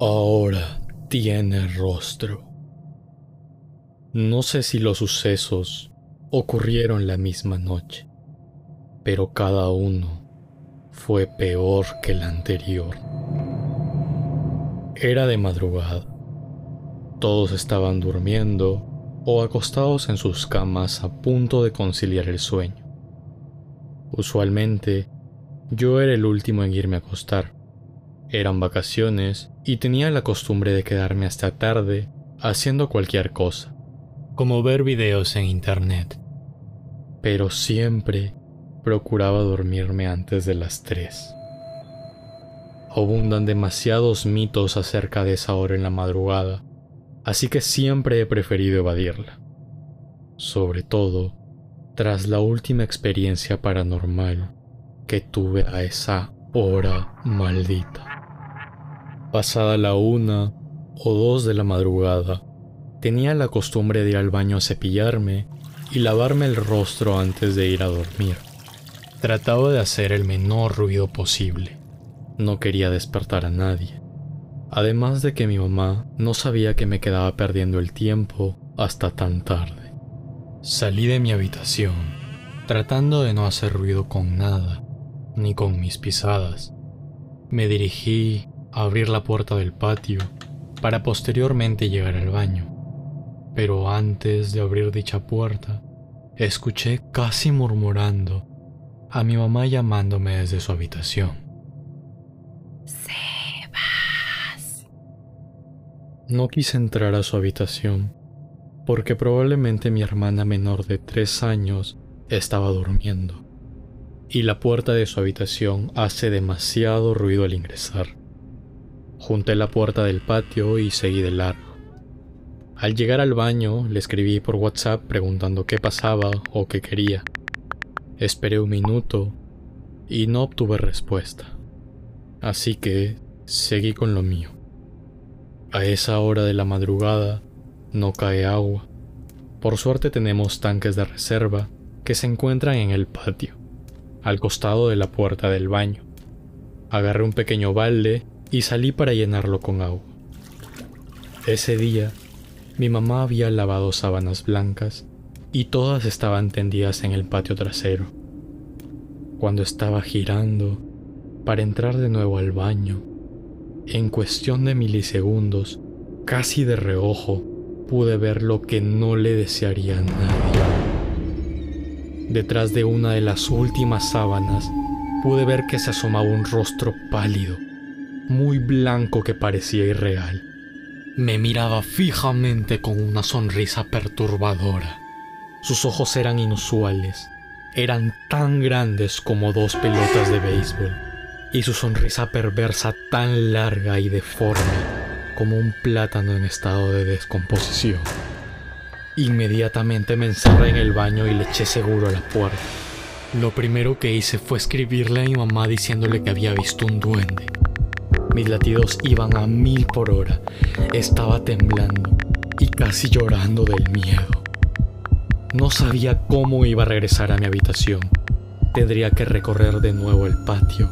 Ahora tiene rostro. No sé si los sucesos ocurrieron la misma noche, pero cada uno fue peor que el anterior. Era de madrugada. Todos estaban durmiendo o acostados en sus camas a punto de conciliar el sueño. Usualmente, yo era el último en irme a acostar. Eran vacaciones y tenía la costumbre de quedarme hasta tarde haciendo cualquier cosa, como ver videos en internet. Pero siempre procuraba dormirme antes de las 3. Abundan demasiados mitos acerca de esa hora en la madrugada, así que siempre he preferido evadirla. Sobre todo, tras la última experiencia paranormal que tuve a esa hora maldita. Pasada la una o dos de la madrugada, tenía la costumbre de ir al baño a cepillarme y lavarme el rostro antes de ir a dormir. Trataba de hacer el menor ruido posible. No quería despertar a nadie. Además de que mi mamá no sabía que me quedaba perdiendo el tiempo hasta tan tarde. Salí de mi habitación, tratando de no hacer ruido con nada, ni con mis pisadas. Me dirigí abrir la puerta del patio para posteriormente llegar al baño. Pero antes de abrir dicha puerta, escuché casi murmurando a mi mamá llamándome desde su habitación. Sebas. No quise entrar a su habitación porque probablemente mi hermana menor de tres años estaba durmiendo y la puerta de su habitación hace demasiado ruido al ingresar. Junté la puerta del patio y seguí de largo. Al llegar al baño, le escribí por WhatsApp preguntando qué pasaba o qué quería. Esperé un minuto y no obtuve respuesta. Así que seguí con lo mío. A esa hora de la madrugada no cae agua. Por suerte tenemos tanques de reserva que se encuentran en el patio, al costado de la puerta del baño. Agarré un pequeño balde y salí para llenarlo con agua. Ese día, mi mamá había lavado sábanas blancas y todas estaban tendidas en el patio trasero. Cuando estaba girando para entrar de nuevo al baño, en cuestión de milisegundos, casi de reojo, pude ver lo que no le desearía a nadie. Detrás de una de las últimas sábanas, pude ver que se asomaba un rostro pálido muy blanco que parecía irreal. Me miraba fijamente con una sonrisa perturbadora. Sus ojos eran inusuales, eran tan grandes como dos pelotas de béisbol, y su sonrisa perversa tan larga y deforme como un plátano en estado de descomposición. Inmediatamente me encerré en el baño y le eché seguro a la puerta. Lo primero que hice fue escribirle a mi mamá diciéndole que había visto un duende mis latidos iban a mil por hora. Estaba temblando y casi llorando del miedo. No sabía cómo iba a regresar a mi habitación. Tendría que recorrer de nuevo el patio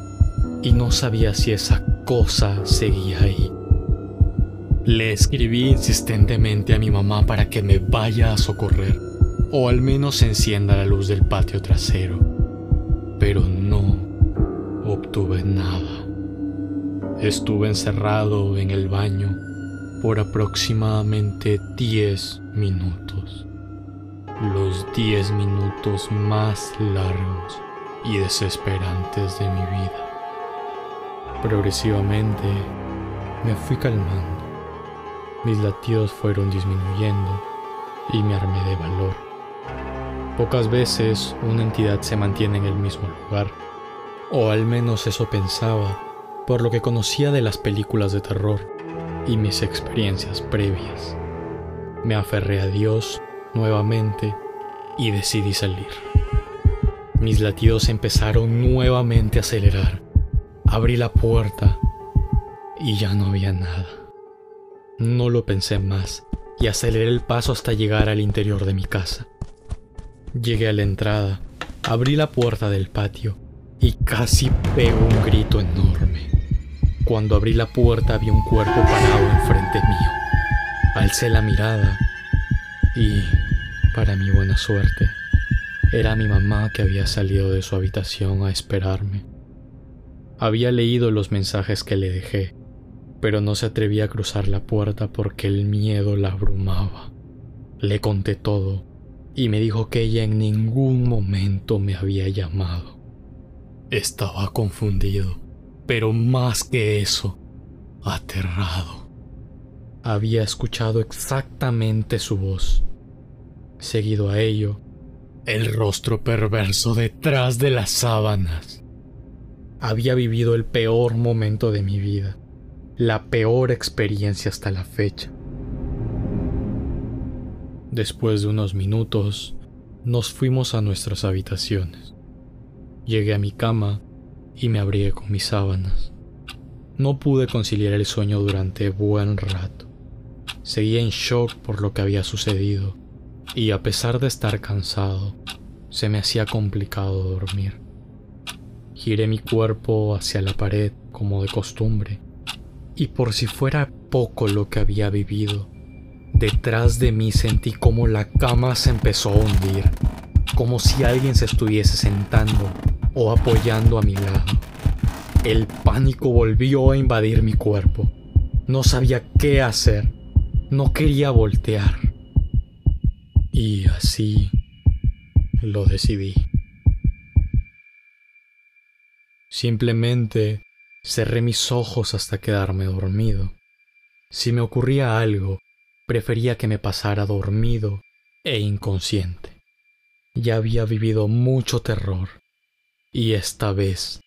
y no sabía si esa cosa seguía ahí. Le escribí insistentemente a mi mamá para que me vaya a socorrer o al menos encienda la luz del patio trasero, pero no obtuve nada. Estuve encerrado en el baño por aproximadamente 10 minutos. Los 10 minutos más largos y desesperantes de mi vida. Progresivamente me fui calmando. Mis latidos fueron disminuyendo y me armé de valor. Pocas veces una entidad se mantiene en el mismo lugar, o al menos eso pensaba por lo que conocía de las películas de terror y mis experiencias previas. Me aferré a Dios nuevamente y decidí salir. Mis latidos empezaron nuevamente a acelerar. Abrí la puerta y ya no había nada. No lo pensé más y aceleré el paso hasta llegar al interior de mi casa. Llegué a la entrada, abrí la puerta del patio y casi pegó un grito enorme. Cuando abrí la puerta había un cuerpo parado enfrente mío. Alcé la mirada y, para mi buena suerte, era mi mamá que había salido de su habitación a esperarme. Había leído los mensajes que le dejé, pero no se atrevía a cruzar la puerta porque el miedo la abrumaba. Le conté todo y me dijo que ella en ningún momento me había llamado. Estaba confundido, pero más que eso, aterrado. Había escuchado exactamente su voz. Seguido a ello, el rostro perverso detrás de las sábanas. Había vivido el peor momento de mi vida, la peor experiencia hasta la fecha. Después de unos minutos, nos fuimos a nuestras habitaciones. Llegué a mi cama y me abrigué con mis sábanas. No pude conciliar el sueño durante buen rato. Seguía en shock por lo que había sucedido y a pesar de estar cansado, se me hacía complicado dormir. Giré mi cuerpo hacia la pared como de costumbre y por si fuera poco lo que había vivido, Detrás de mí sentí como la cama se empezó a hundir, como si alguien se estuviese sentando o apoyando a mi lado. El pánico volvió a invadir mi cuerpo. No sabía qué hacer. No quería voltear. Y así lo decidí. Simplemente cerré mis ojos hasta quedarme dormido. Si me ocurría algo, prefería que me pasara dormido e inconsciente. Ya había vivido mucho terror y esta vez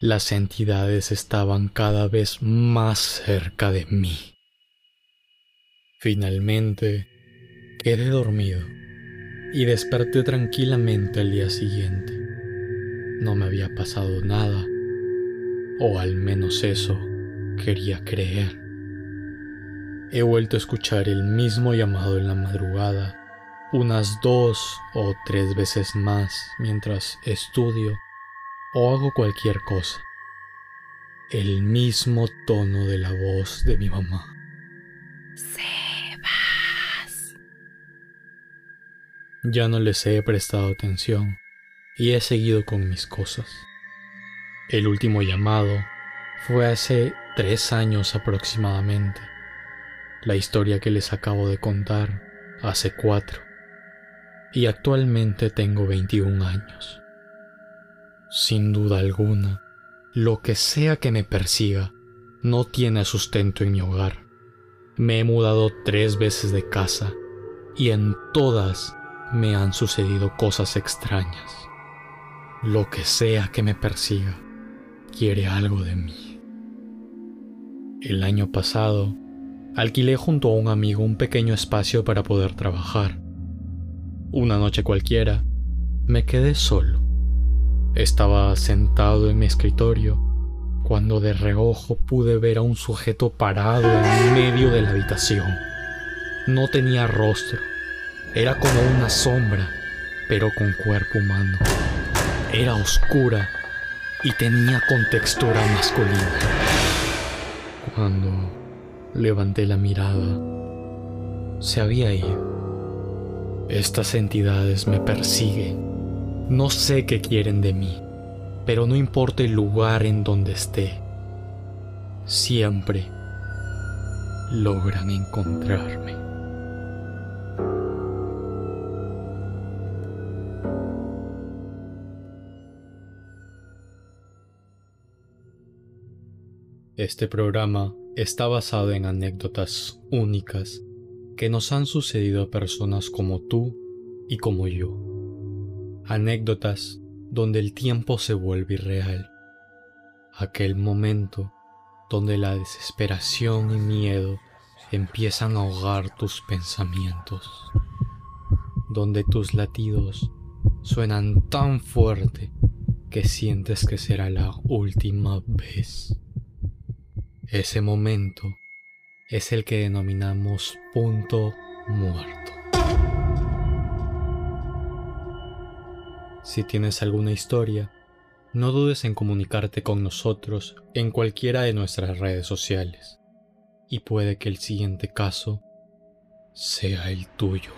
las entidades estaban cada vez más cerca de mí. Finalmente quedé dormido y desperté tranquilamente al día siguiente. No me había pasado nada, o al menos eso quería creer. He vuelto a escuchar el mismo llamado en la madrugada unas dos o tres veces más mientras estudio o hago cualquier cosa. El mismo tono de la voz de mi mamá. Sebas. Ya no les he prestado atención y he seguido con mis cosas. El último llamado fue hace tres años aproximadamente la historia que les acabo de contar hace cuatro y actualmente tengo 21 años. Sin duda alguna, lo que sea que me persiga no tiene sustento en mi hogar. Me he mudado tres veces de casa y en todas me han sucedido cosas extrañas. Lo que sea que me persiga quiere algo de mí. El año pasado alquilé junto a un amigo un pequeño espacio para poder trabajar. Una noche cualquiera, me quedé solo. Estaba sentado en mi escritorio cuando de reojo pude ver a un sujeto parado en medio de la habitación. No tenía rostro, era como una sombra, pero con cuerpo humano. Era oscura y tenía contextura masculina. Cuando Levanté la mirada. Se había ido. Estas entidades me persiguen. No sé qué quieren de mí, pero no importa el lugar en donde esté. Siempre logran encontrarme. Este programa está basado en anécdotas únicas que nos han sucedido a personas como tú y como yo. Anécdotas donde el tiempo se vuelve irreal. Aquel momento donde la desesperación y miedo empiezan a ahogar tus pensamientos. Donde tus latidos suenan tan fuerte que sientes que será la última vez. Ese momento es el que denominamos punto muerto. Si tienes alguna historia, no dudes en comunicarte con nosotros en cualquiera de nuestras redes sociales. Y puede que el siguiente caso sea el tuyo.